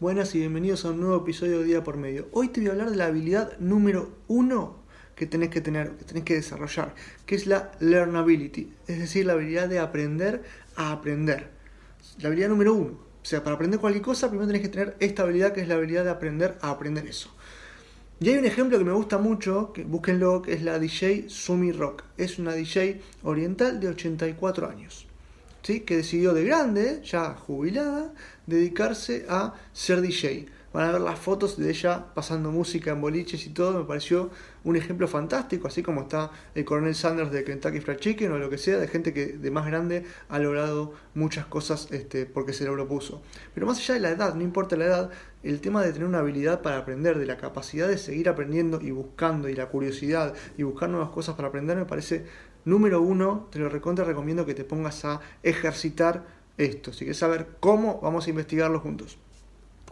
Buenas y bienvenidos a un nuevo episodio de Día por Medio. Hoy te voy a hablar de la habilidad número uno que tenés que tener, que tenés que desarrollar, que es la learnability, es decir, la habilidad de aprender a aprender. La habilidad número uno. O sea, para aprender cualquier cosa, primero tenés que tener esta habilidad que es la habilidad de aprender a aprender eso. Y hay un ejemplo que me gusta mucho, que búsquenlo, que es la DJ Sumi Rock. Es una DJ oriental de 84 años que decidió de grande, ya jubilada, dedicarse a ser DJ. Van a ver las fotos de ella pasando música en boliches y todo, me pareció un ejemplo fantástico, así como está el coronel Sanders de Kentucky Fried Chicken o lo que sea, de gente que de más grande ha logrado muchas cosas este, porque se lo propuso. Pero más allá de la edad, no importa la edad, el tema de tener una habilidad para aprender, de la capacidad de seguir aprendiendo y buscando, y la curiosidad y buscar nuevas cosas para aprender, me parece número uno, te lo recontra recomiendo que te pongas a ejercitar esto. Si quieres saber cómo, vamos a investigarlo juntos.